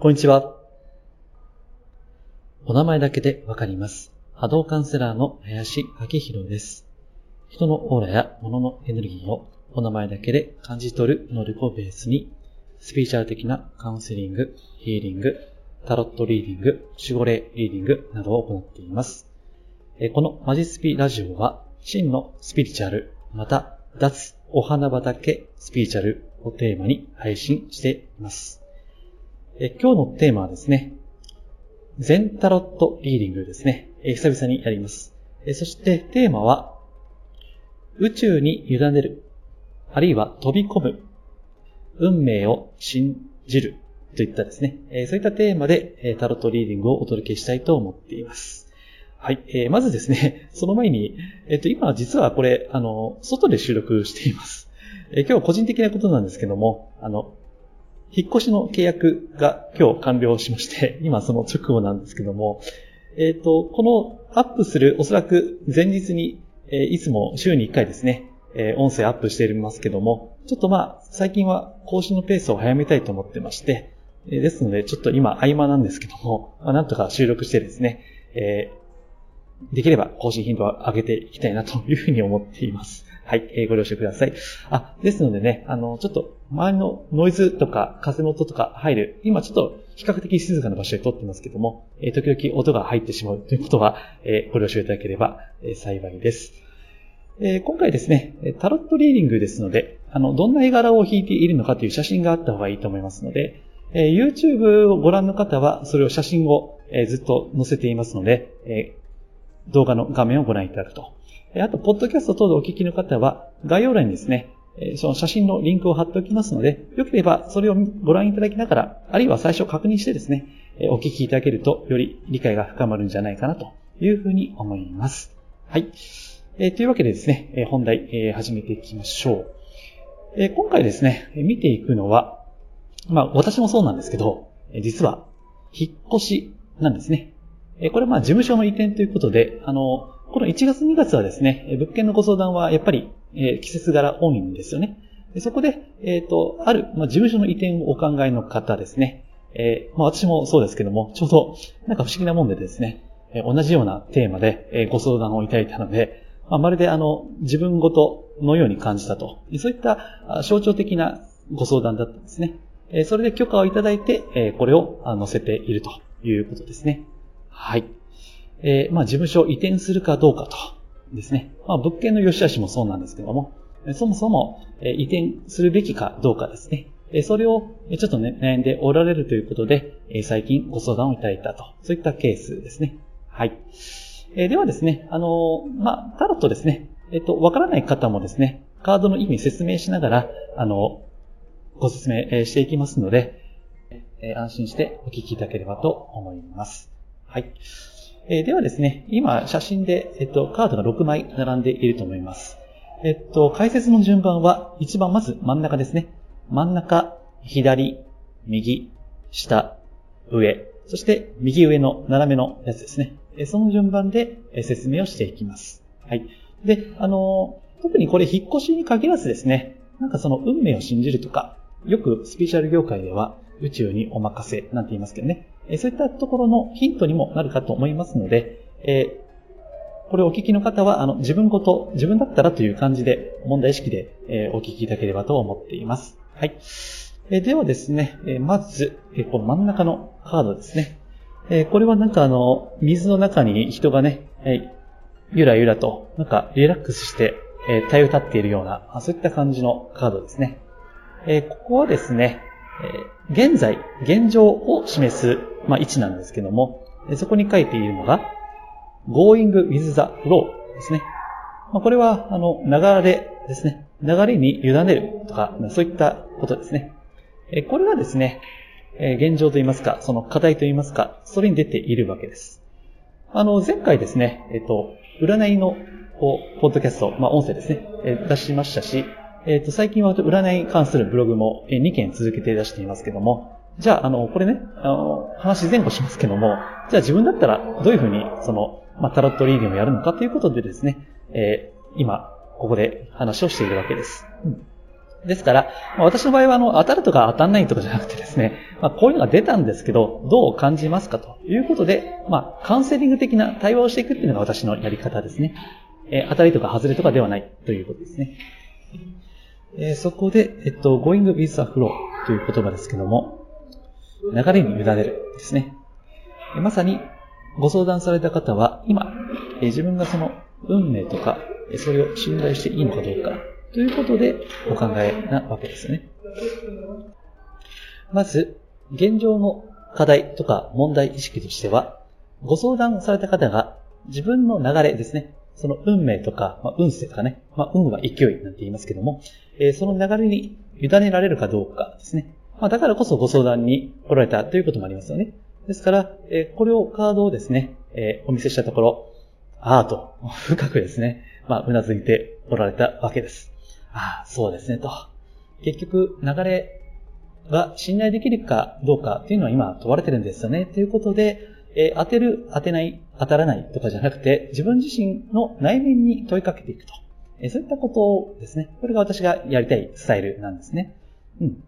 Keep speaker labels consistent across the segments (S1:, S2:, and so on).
S1: こんにちは。お名前だけでわかります。波動カウンセラーの林明宏です。人のオーラや物のエネルギーをお名前だけで感じ取る能力をベースに、スピーチャル的なカウンセリング、ヒーリング、タロットリーディング、守護霊リーディングなどを行っています。このマジスピラジオは、真のスピリチュアル、また、脱お花畑スピリチュアルをテーマに配信しています。え今日のテーマはですね、全タロットリーディングですね。え久々にやります。えそしてテーマは、宇宙に委ねる、あるいは飛び込む、運命を信じるといったですね、えそういったテーマでえタロットリーディングをお届けしたいと思っています。はい。えーまずですね、その前に、えっ、と、今実はこれ、あの、外で収録しています。え今日は個人的なことなんですけども、あの、引っ越しの契約が今日完了しまして、今その直後なんですけども、えっ、と、このアップするおそらく前日に、えーいつも週に1回ですね、えー音声アップしていますけども、ちょっとまあ、最近は更新のペースを早めたいと思ってまして、えーですので、ちょっと今合間なんですけども、まあ、なんとか収録してですね、えーできれば更新頻度を上げていきたいなというふうに思っています。はい、えーご了承ください。あ、ですのでね、あの、ちょっと周りのノイズとか風の音とか入る、今ちょっと比較的静かな場所で撮ってますけども、え時々音が入ってしまうということは、えご了承いただければ、え幸いです。え今回ですね、タロットリーディングですので、あの、どんな絵柄を引いているのかという写真があった方がいいと思いますので、え YouTube をご覧の方は、それを写真を、えずっと載せていますので、え動画の画面をご覧いただくと。あと、ポッドキャスト等でお聞きの方は、概要欄にですね、その写真のリンクを貼っておきますので、よければそれをご覧いただきながら、あるいは最初確認してですね、お聞きいただけると、より理解が深まるんじゃないかなというふうに思います。はい。えーというわけでですね、え本題、えー始めていきましょう。えー今回ですね、見ていくのは、まあ私もそうなんですけど、実は、引っ越しなんですね。えこれまあ事務所の移転ということで、あの、この1月2月はですね、物件のご相談はやっぱり、えー季節柄多いんですよね。でそこで、えっ、と、ある、まあ、事務所の移転をお考えの方ですね。えーまあ私もそうですけども、ちょうど、なんか不思議なもんでですね、え同じようなテーマで、えご相談をいただいたので、まあ、まるであの、自分ごとのように感じたと。そういった象徴的なご相談だったんですね。えそれで許可をいただいて、えこれをあ載せているということですね。はい。えまあ、事務所移転するかどうかとですね。まあ、物件の良し悪しもそうなんですけども、そもそも、移転するべきかどうかですね。それをちょっとね、悩んでおられるということで、最近ご相談をいただいたと。そういったケースですね。はい。えーではですね、あのまあ、タロットですね。えっ、と、わからない方もですね、カードの意味説明しながら、あのご説明していきますので、安心してお聞きいただければと思います。はい。えーではですね、今写真で、えっと、カードが6枚並んでいると思います。えっと、解説の順番は、一番まず真ん中ですね。真ん中、左、右、下、上、そして右上の斜めのやつですね。えその順番で説明をしていきます。はい。で、あの特にこれ引っ越しに限らずですね、なんかその運命を信じるとか、よくスピーチャル業界では宇宙にお任せなんて言いますけどね、えそういったところのヒントにもなるかと思いますので、えこれをお聞きの方は、あの、自分ごと、自分だったらという感じで、問題意識で、えお聞きいただければと思っています。はい。えではですね、えまず、えこの真ん中のカードですね。えこれはなんかあの、水の中に人がね、えーゆらゆらと、なんかリラックスして、えー、耐え立っているような、そういった感じのカードですね。えここはですね、えー現在、現状を示す、まあ、位置なんですけども、そこに書いているのが、going with the flow ですね。まあ、これは、あの、流れですね。流れに委ねるとか、そういったことですね。えこれがですね、え現状といいますか、その課題といいますか、それに出ているわけです。あの、前回ですね、えっ、と、占いの、こう、ポッドキャスト、まあ、音声ですね、出しましたし、えっ、と、最近は占いに関するブログも2件続けて出していますけども、じゃあ、あの、これね、あの、話前後しますけども、じゃあ自分だったらどういうふうに、その、まあ、タロットリーディングをやるのかということでですね、えー今、ここで話をしているわけです。うんですから、ま、私の場合はあの当たるとか当たんないとかじゃなくてですね、まあ、こういうのが出たんですけど、どう感じますかということで、まあ、カウンセリング的な対話をしていくっていうのが私のやり方ですね。えー、当たりとか外れとかではないということですね。えー、そこで、えっと、going with the flow という言葉ですけども、流れに委ねるですね。まさに、ご相談された方は、今、えー、自分がその運命とか、それを信頼していいのかどうか、ということでお考えなわけですね。まず、現状の課題とか問題意識としては、ご相談された方が自分の流れですね。その運命とか、まあ、運勢とかね。まあ、運は勢いなんて言いますけども、えー、その流れに委ねられるかどうかですね。まあ、だからこそご相談に来られたということもありますよね。ですから、えー、これをカードをですね、えー、お見せしたところ、ああと、深くですね、まあ、うなずいておられたわけです。ああ、そうですね、と。結局、流れが信頼できるかどうかっていうのは今問われてるんですよね。ということで、えー、当てる、当てない、当たらないとかじゃなくて、自分自身の内面に問いかけていくと。えー、そういったことをですね。これが私がやりたいスタイルなんですね。うん。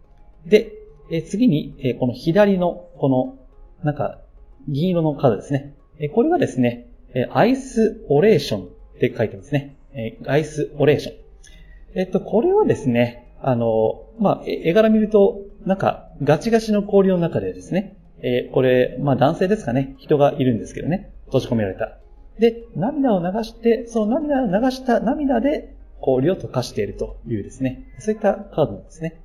S1: で、えー、次に、えこの左の、この、なんか、銀色のカードですね。えこれはですね、えアイスオレーションって書いてますね。えアイスオレーション。えっと、これはですね、あの、まあ、絵柄見ると、なんか、ガチガチの氷の中でですね、えー、これ、まあ男性ですかね、人がいるんですけどね、閉じ込められた。で、涙を流して、その涙を流した涙で氷を溶かしているというですね、そういったカードなんですね。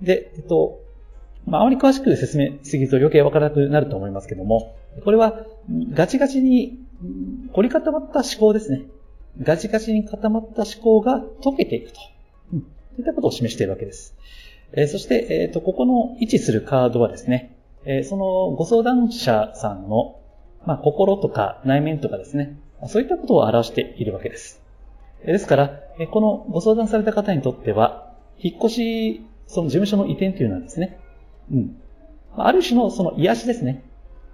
S1: で、えっと、まあ、あまり詳しく説明すぎると余計わからなくなると思いますけども、これはガチガチに凝り固まった思考ですね。ガチガチに固まった思考が溶けていくと。うん。といったことを示しているわけです。えー、そして、えっ、ー、と、ここの位置するカードはですね、え、そのご相談者さんの、まあ、心とか内面とかですね、そういったことを表しているわけです。ですから、このご相談された方にとっては、引っ越し、その事務所の移転というのはですね、うん。ある種のその癒しですね。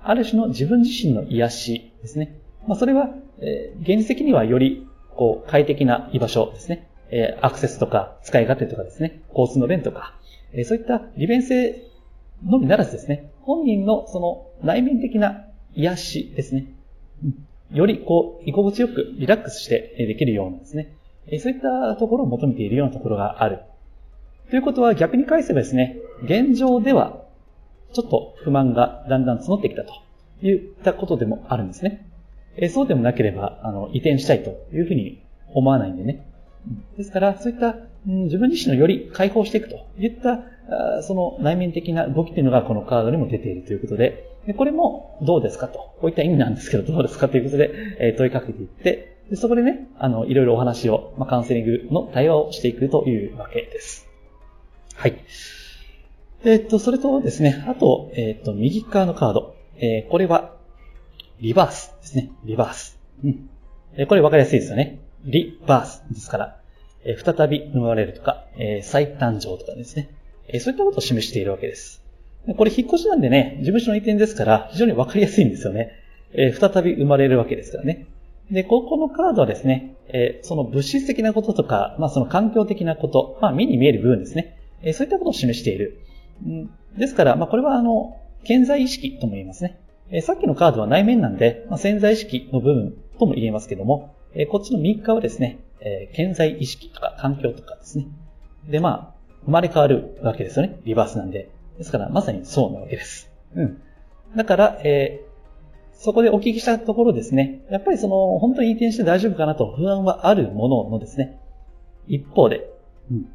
S1: ある種の自分自身の癒しですね。まあ、それは、えー、現実的にはより、こう、快適な居場所ですね。え、アクセスとか、使い勝手とかですね。交通の便とか、え、そういった利便性のみならずですね。本人のその内面的な癒しですね。よりこう、居心地よくリラックスしてできるようなですね。そういったところを求めているようなところがある。ということは逆に返せばですね、現状ではちょっと不満がだんだん募ってきたといったことでもあるんですね。そうでもなければ、あの、移転したいというふうに思わないんでね。ですから、そういった、自分自身のより解放していくといったその内面的な動きというのがこのカードにも出ているということで、これもどうですかと、こういった意味なんですけど、どうですかということで、え問いかけていって、でそこでね、あの、いろいろお話を、まあ、カウンセリングの対話をしていくというわけです。はい。えっと、それとですね、あと、えっと、右側のカード。えー、これは、リバースですね。リバース。うん。えこれ分かりやすいですよね。リバースですから、え再び生まれるとか、え再誕生とかですね。えそういったことを示しているわけです。これ引っ越しなんでね、事務所の移転ですから、非常にわかりやすいんですよね。え再び生まれるわけですからね。で、ここのカードはですね、えその物質的なこととか、まあその環境的なこと、まあ目に見える部分ですね。えそういったことを示している。んですから、まあこれはあの、健在意識とも言いますね。えさっきのカードは内面なんで、まあ、潜在意識の部分とも言えますけども、えこっちの右側はですね、え健在意識とか環境とかですね。で、まあ、生まれ変わるわけですよね。リバースなんで。ですから、まさにそうなわけです。うん。だから、えー、そこでお聞きしたところですね、やっぱりその、本当に移転して大丈夫かなと不安はあるもののですね、一方で、うん、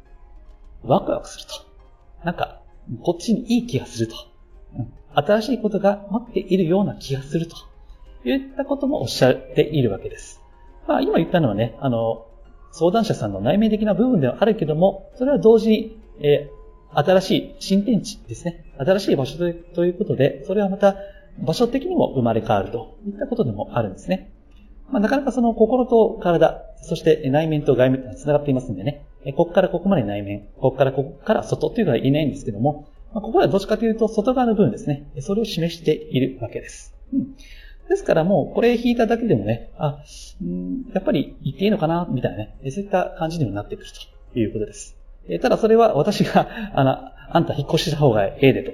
S1: ワクワクすると。なんか、こっちにいい気がすると。うん、新しいことが待っているような気がすると。いったこともおっしゃっているわけです。まあ、今言ったのはね、あの、相談者さんの内面的な部分ではあるけども、それは同時に、えー、新しい新天地ですね。新しい場所ということで、それはまた場所的にも生まれ変わるといったことでもあるんですね。まあ、なかなかその心と体、そして内面と外面と繋がっていますんでね、ここからここまで内面、ここからここから外というのは言えないんですけども、まあ、ここはどっちかというと外側の部分ですね。それを示しているわけです。うんですからもうこれ引いただけでもね、あ、んやっぱり言っていいのかなみたいなね、そういった感じにもなってくるということです。えただそれは私が、あの、あんた引っ越した方がええでと。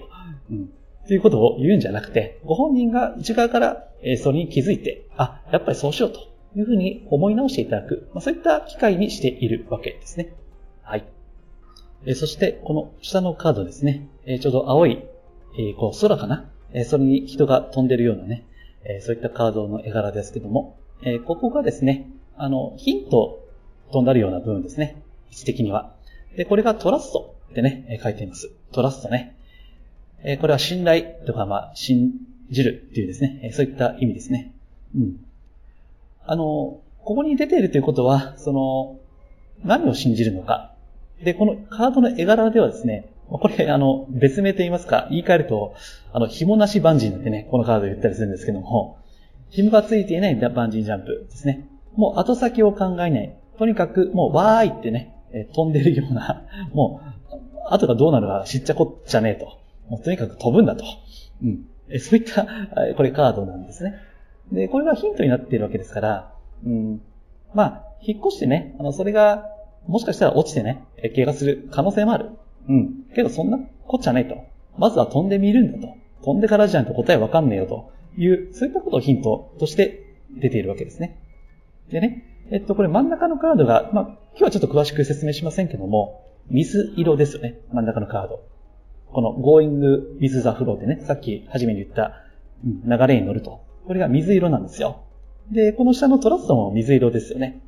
S1: うん。ということを言うんじゃなくて、ご本人が内側から、えそれに気づいて、あ、やっぱりそうしようというふうに思い直していただく、まあ、そういった機会にしているわけですね。はい。えそして、この下のカードですね。えちょうど青い、えこう空かなえそれに人が飛んでるようなね、えそういったカードの絵柄ですけども、えここがですね、あの、ヒントとなるような部分ですね。位置的には。で、これがトラストってね、書いています。トラストね。えこれは信頼とか、まあ、信じるっていうですね、えそういった意味ですね。うん。あの、ここに出ているということは、その、何を信じるのか。で、このカードの絵柄ではですね、これ、あの、別名と言いますか、言い換えると、あの、紐なしバンジーなんてね、このカード言ったりするんですけども、紐がついていないバンジージャンプですね。もう後先を考えない。とにかく、もう、わーいってね、飛んでるような、もう、後がどうなるか知っちゃこっちゃねえと。もうとにかく飛ぶんだと。うん。そういった、これカードなんですね。で、これがヒントになっているわけですから、うん。まあ、引っ越してね、あの、それが、もしかしたら落ちてね、怪我する可能性もある。うん。けどそんなこっちゃないと。まずは飛んでみるんだと。飛んでからじゃないと答えわかんねえよという、そういったことをヒントとして出ているわけですね。でね、えっと、これ真ん中のカードが、まあ、今日はちょっと詳しく説明しませんけども、水色ですよね。真ん中のカード。この going with the flow ってね、さっき初めに言った、流れに乗ると。これが水色なんですよ。で、この下のトラストも水色ですよね。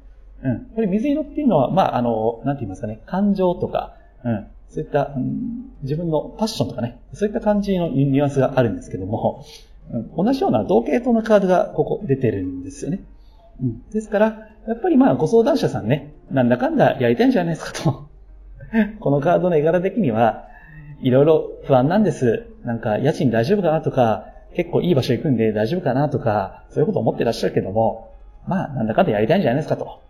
S1: うん。これ水色っていうのは、まあ、あの、なんて言いますかね、感情とか、うん。そういった、うん、自分のパッションとかね、そういった感じのニュアンスがあるんですけども、うん、同じような同系統のカードがここ出てるんですよね。うん。ですから、やっぱりまあ、ご相談者さんね、なんだかんだやりたいんじゃないですかと。このカードの絵柄的には、いろいろ不安なんです。なんか、家賃大丈夫かなとか、結構いい場所行くんで大丈夫かなとか、そういうこと思ってらっしゃるけども、まあ、なんだかんだやりたいんじゃないですかと。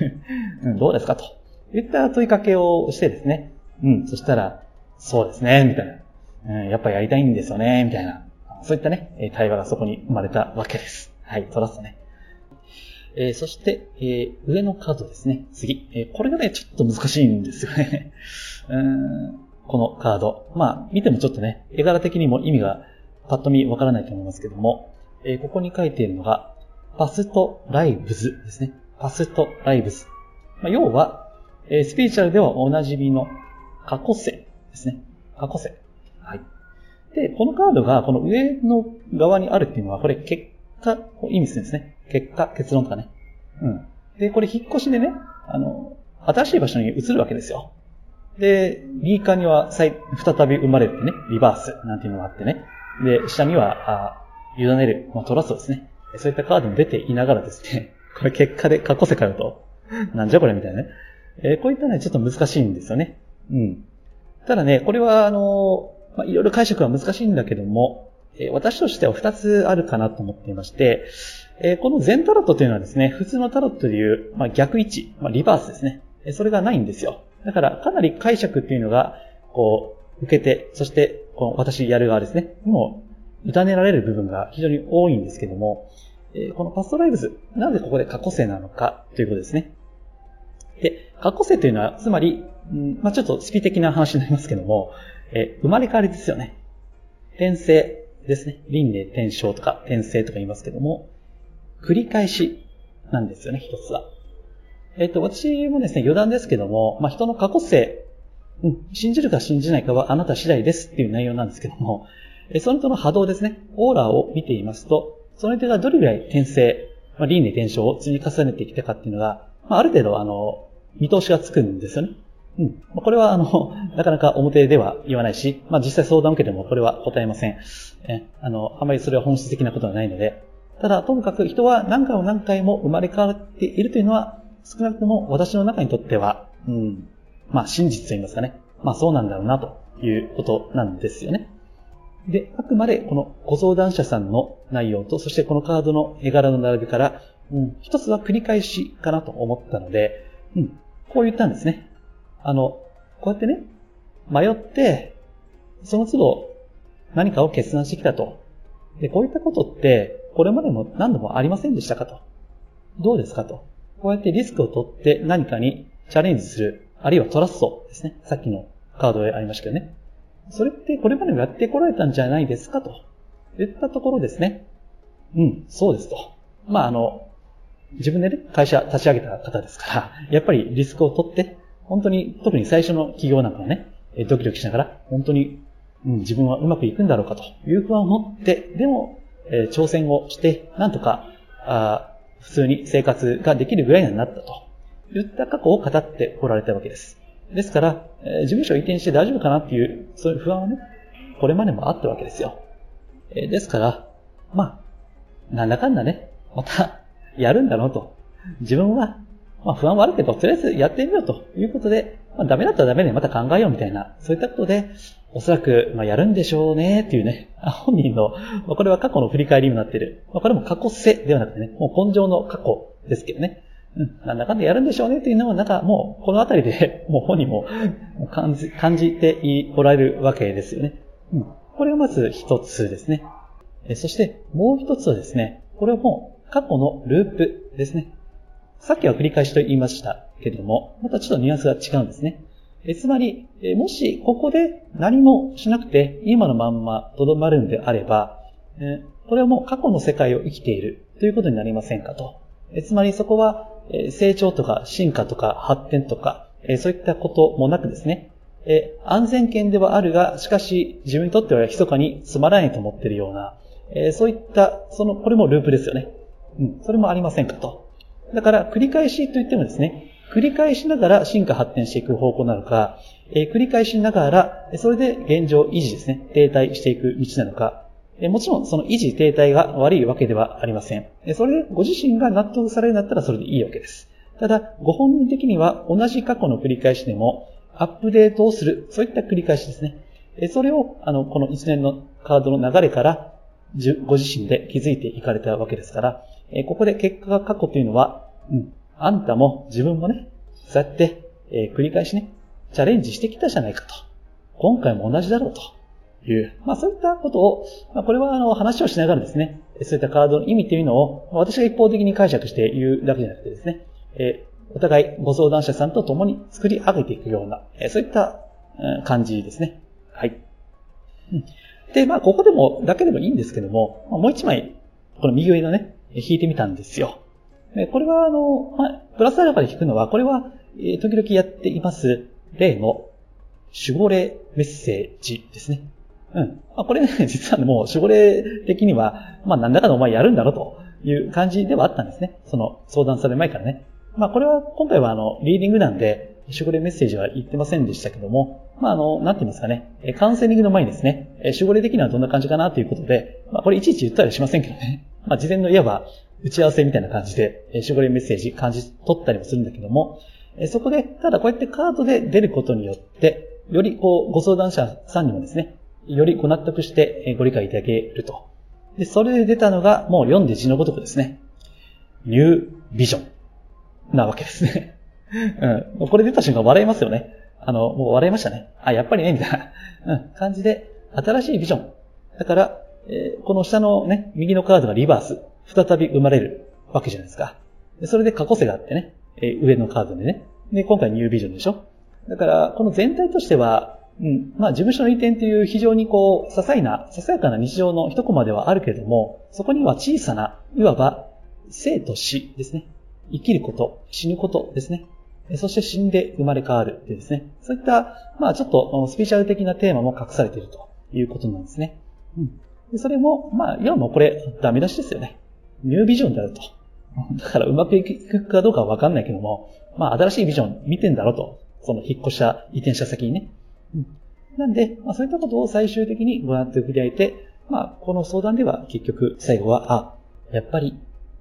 S1: どうですかと。言った問いかけをしてですね。うん、そしたら、そうですね、みたいな。うん、やっぱやりたいんですよね、みたいな。そういったね、対話がそこに生まれたわけです。はい、トラストね。えー、そして、えー、上のカードですね。次。えー、これがね、ちょっと難しいんですよね。うんこのカード。まあ、見てもちょっとね、絵柄的にも意味がパッと見わからないと思いますけども、え、ここに書いているのが、パストライブズですね。パストライブズ。まあ、要は、え、スピリチュアルではおなじみの過去世ですね。過去世。はい。で、このカードがこの上の側にあるっていうのは、これ結果を意味するんですね。結果、結論とかね。うん。で、これ引っ越しでね、あの、新しい場所に移るわけですよ。で、右側には再び生まれるってね、リバースなんていうのがあってね。で、下には、あ委ねる、まあ、トラストですね。そういったカードも出ていながらですね、これ結果で過去世界だと、なんじゃこれみたいなね。えー、こういったね、ちょっと難しいんですよね。うん。ただね、これはあの、まあ、いろいろ解釈は難しいんだけども、えー、私としては二つあるかなと思っていまして、えー、この全タロットというのはですね、普通のタロットでいう、まあ、逆位置、まあ、リバースですね。それがないんですよ。だから、かなり解釈っていうのが、こう、受けて、そして、この私やる側ですね、もう、委ねられる部分が非常に多いんですけども、えこのパストライブズ、なぜここで過去性なのかということですね。で、過去性というのは、つまり、んまあちょっとスピ的な話になりますけども、え生まれ変わりですよね。転生ですね。輪廻転生とか転生とか言いますけども、繰り返しなんですよね、一つは。えっ、と、私もですね、余談ですけども、まあ、人の過去性、うん、信じるか信じないかはあなた次第ですっていう内容なんですけども、えその人の波動ですね、オーラを見ていますと、その人がどれぐらい転生、まあ、輪廻転生を積み重ねてきたかっていうのが、まあ、ある程度、あの、見通しがつくんですよね。うん。これは、あの、なかなか表では言わないし、まあ、実際相談を受けてもこれは答えません。え、あの、あまりそれは本質的なことはないので、ただ、ともかく人は何回も何回も生まれ変わっているというのは、少なくとも私の中にとっては、うん、まあ真実と言いますかね。まあそうなんだろうなということなんですよね。で、あくまでこのご相談者さんの内容と、そしてこのカードの絵柄の並びから、うん、一つは繰り返しかなと思ったので、うん、こう言ったんですね。あの、こうやってね、迷って、その都度何かを決断してきたと。で、こういったことって、これまでも何度もありませんでしたかと。どうですかと。こうやってリスクを取って何かにチャレンジする。あるいはトラストですね。さっきのカードでありましたけどね。それってこれまでもやってこられたんじゃないですかと言ったところですね。うん、そうですと。まあ、あの、自分でね、会社立ち上げた方ですから、やっぱりリスクを取って、本当に、特に最初の企業なんかはね、ドキドキしながら、本当に、うん、自分はうまくいくんだろうかという不安を持って、でも、えー、挑戦をして、なんとか、あ普通に生活ができるぐらいになったといった過去を語っておられたわけです。ですから、えー、事務所を移転して大丈夫かなっていう、そういう不安はね、これまでもあったわけですよ。えー、ですから、まあ、なんだかんだね、また、やるんだろうと。自分は、まあ不安はあるけど、とりあえずやってみようということで、まあダメだったらダメでまた考えようみたいな、そういったことで、おそらく、まあやるんでしょうねっていうね、本人の、まあこれは過去の振り返りになってる。まあこれも過去性ではなくてね、もう根性の過去ですけどね。うん、なんだかんだやるんでしょうねっていうのは、なんかもう、このあたりで、もう本人も感じ、感じておられるわけですよね。うん、これがまず一つですね。そして、もう一つはですね、これはもう、過去のループですね。さっきは繰り返しと言いましたけれども、またちょっとニュアンスが違うんですね。えつまり、えもしここで何もしなくて今のまんまとどまるんであれば、えこれはもう過去の世界を生きているということになりませんかと。えつまりそこはえ成長とか進化とか発展とか、えそういったこともなくですね、え安全圏ではあるが、しかし自分にとっては密かにつまらないと思っているような、えそういった、その、これもループですよね。うん、それもありませんかと。だから、繰り返しといってもですね、繰り返しながら進化発展していく方向なのか、えー、繰り返しながら、それで現状維持ですね、停滞していく道なのか、えー、もちろんその維持停滞が悪いわけではありません。え、それでご自身が納得されるんだったらそれでいいわけです。ただ、ご本人的には同じ過去の繰り返しでも、アップデートをする、そういった繰り返しですね。えそれを、あの、この一年のカードの流れから、ご自身で気づいていかれたわけですから、えここで結果が過去というのは、うん、あんたも自分もね、そうやって、え繰り返しね、チャレンジしてきたじゃないかと。今回も同じだろうという、まあそういったことを、まあこれはあの話をしながらですね、そういったカードの意味というのを私が一方的に解釈して言うだけじゃなくてですね、えお互いご相談者さんと共に作り上げていくような、えそういった感じですね。はい。で、まあここでも、だけでもいいんですけども、もう一枚、この右上のね、引いてみたんですよ。これは、あの、ま、プラスアルファで弾くのは、これは、え時々やっています、例の守護霊メッセージですね。うん。まあ、これね、実はもう守護霊的には、まあ、なんだかのお前やるんだろという感じではあったんですね。その、相談される前からね。まあ、これは、今回はあの、リーディングなんで、守護霊メッセージは言ってませんでしたけども、まあ、あの、なんて言いますかね、カウンセリングの前にですね、守護霊的にはどんな感じかなということで、まあ、これいちいち言ったりしませんけどね。まあ、事前のいわば、打ち合わせみたいな感じで、守護霊メッセージ感じ取ったりもするんだけども、そこで、ただこうやってカードで出ることによって、よりこう、ご相談者さんにもですね、よりご納得してご理解いただけると。で、それで出たのが、もう読んで字のごとくですね。ニュービジョンなわけですね。うん。これ出た瞬間笑いますよね。あの、もう笑いましたね。あ、やっぱりね、みたいな、うん、感じで、新しいビジョン。だから、えー、この下のね、右のカードがリバース。再び生まれるわけじゃないですか。それで過去世があってね、えー、上のカードでね。で、今回ニュービジョンでしょだから、この全体としては、うん、まあ、事務所の移転という非常にこう、些細な、ささやかな日常の一コマではあるけれども、そこには小さな、いわば、生と死ですね。生きること、死ぬことですね。そして死んで生まれ変わるってですね。そういった、まあちょっとスピーチャル的なテーマも隠されているということなんですね。うん。それも、まあ、要はもうこれ、ダメ出しですよね。ニュービジョンであると。だからうまくいくかどうかはわかんないけども、まあ新しいビジョン見てんだろうと。その引っ越した、移転した先にね。うん、なんで、まあそういったことを最終的にご覧って振り上げて、まあこの相談では結局最後は、あ、やっぱり、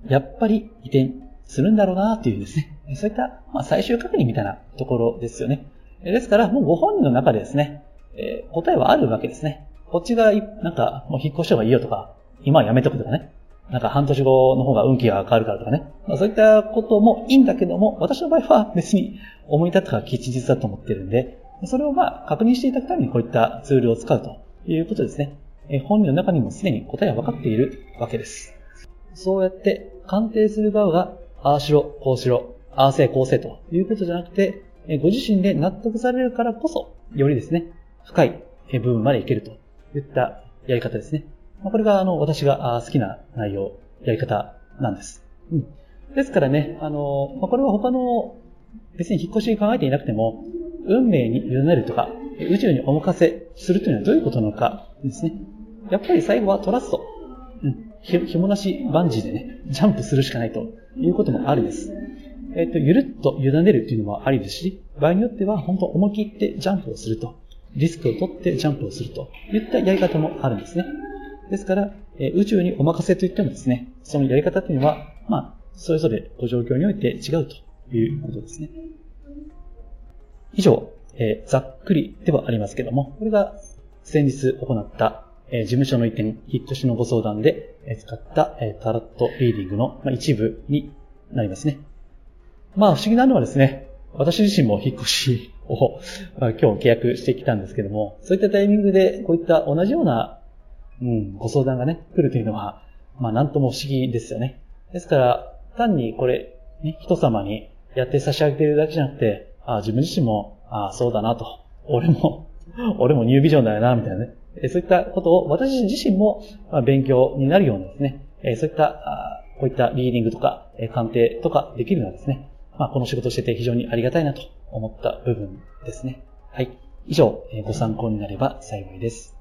S1: やっぱり移転するんだろうなっていうですね。そういった、まあ最終確認みたいなところですよね。ですから、もうご本人の中でですね、えー、答えはあるわけですね。こっちが、なんか、もう引っ越した方がいいよとか、今はやめとくとかね。なんか半年後の方が運気が変わるからとかね。まあ、そういったこともいいんだけども、私の場合は別に思い立ったから吉日だと思ってるんで、それをまあ確認していただくためにこういったツールを使うということですね。え本人の中にもすでに答えは分かっているわけです。そうやって鑑定する側が、ああしろ、こうしろ、ああせい、こうせいということじゃなくて、ご自身で納得されるからこそ、よりですね、深い部分までいけるといったやり方ですね。まこれが、あの、私が好きな内容、やり方なんです。うん。ですからね、あの、まこれは他の、別に引っ越し考えていなくても、運命に委ねるとか、宇宙にお任せするというのはどういうことなのかですね。やっぱり最後はトラスト。うん。ひもなしバンジーでね、ジャンプするしかないということもあるです。えっ、と、ゆるっと委ねるっていうのもありですし、場合によっては本当思い切ってジャンプをすると。リスクを取ってジャンプをするといったやり方もあるんですね。ですから、え、宇宙にお任せといってもですね、そのやり方っていうのは、まあ、それぞれご状況において違うということですね。以上、えー、ざっくりではありますけども、これが先日行った、えー、事務所の移転、引っ越しのご相談で、えー、使った、えー、タロットリーディングの、まあ、一部になりますね。まあ不思議なのはですね、私自身も引っ越し を、まあ、今日契約してきたんですけども、そういったタイミングでこういった同じような、うん、ご相談がね、来るというのは、まあなんとも不思議ですよね。ですから、単にこれ、ね、人様にやって差し上げているだけじゃなくて、あ自分自身も、あそうだなと。俺も、俺もニュービジョンだよな、みたいなね。そういったことを私自身も勉強になるようなですね、そういった、こういったリーディングとか、鑑定とかできるのはですね、まあ、この仕事をしてて非常にありがたいなと思った部分ですね。はい。以上、ご参考になれば幸いです。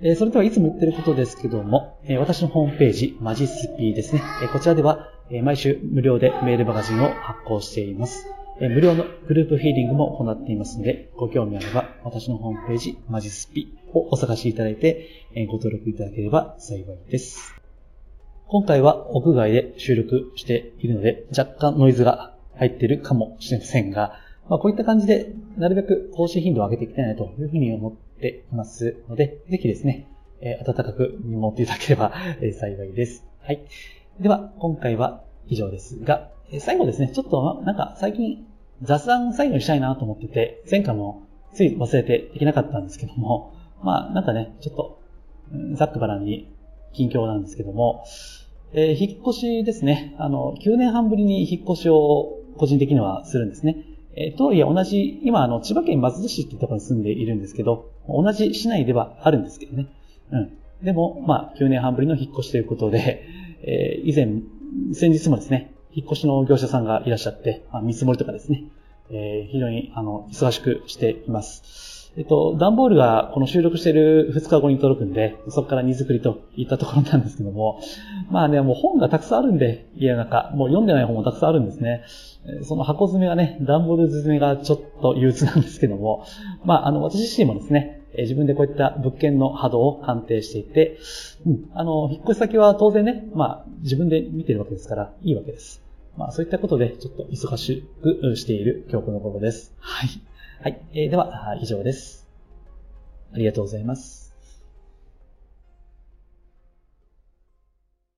S1: えそれではいつも言ってることですけども、え私のホームページ、マジスピーですね。えこちらではえ毎週無料でメールマガジンを発行しています。え無料のグループヒーリングも行っていますので、ご興味あれば私のホームページ、マジスピをお探しいただいて、えご登録いただければ幸いです。今回は屋外で収録しているので、若干ノイズが入っているかもしれませんが、まあ、こういった感じで、なるべく更新頻度を上げていきたいなというふうに思っていますので、ぜひですね、えー、温かく見守っていただければ、えー、幸いです。はい。では、今回は以上ですが、えー、最後ですね、ちょっとなんか最近雑談最後にしたいなと思ってて、前回もつい忘れてできなかったんですけども、まあなんかね、ちょっと、ざっくばらんに近況なんですけども、えー、引っ越しですね。あの、9年半ぶりに引っ越しを個人的にはするんですね。えー、とはいえ同じ、今あの、千葉県松戸市っていうところに住んでいるんですけど、同じ市内ではあるんですけどね。うん。でも、まあ、9年半ぶりの引っ越しということで、えー、以前、先日もですね、引っ越しの業者さんがいらっしゃって、まあ、見積もりとかですね、えー、非常に、あの、忙しくしています。えっと、段ボールがこの収録している2日後に届くんで、そこから荷造りといったところなんですけども、まあね、もう本がたくさんあるんで、家の中、もう読んでない本もたくさんあるんですね。その箱詰めがね、段ボール詰めがちょっと憂鬱なんですけども、まあ、あの、私自身もですね、自分でこういった物件の波動を鑑定していて、うん、あの、引っ越し先は当然ね、まあ、自分で見てるわけですから、いいわけです。まあ、そういったことで、ちょっと忙しくしている今日この頃です。はい。はい。えー、では、以上です。ありがとうございます。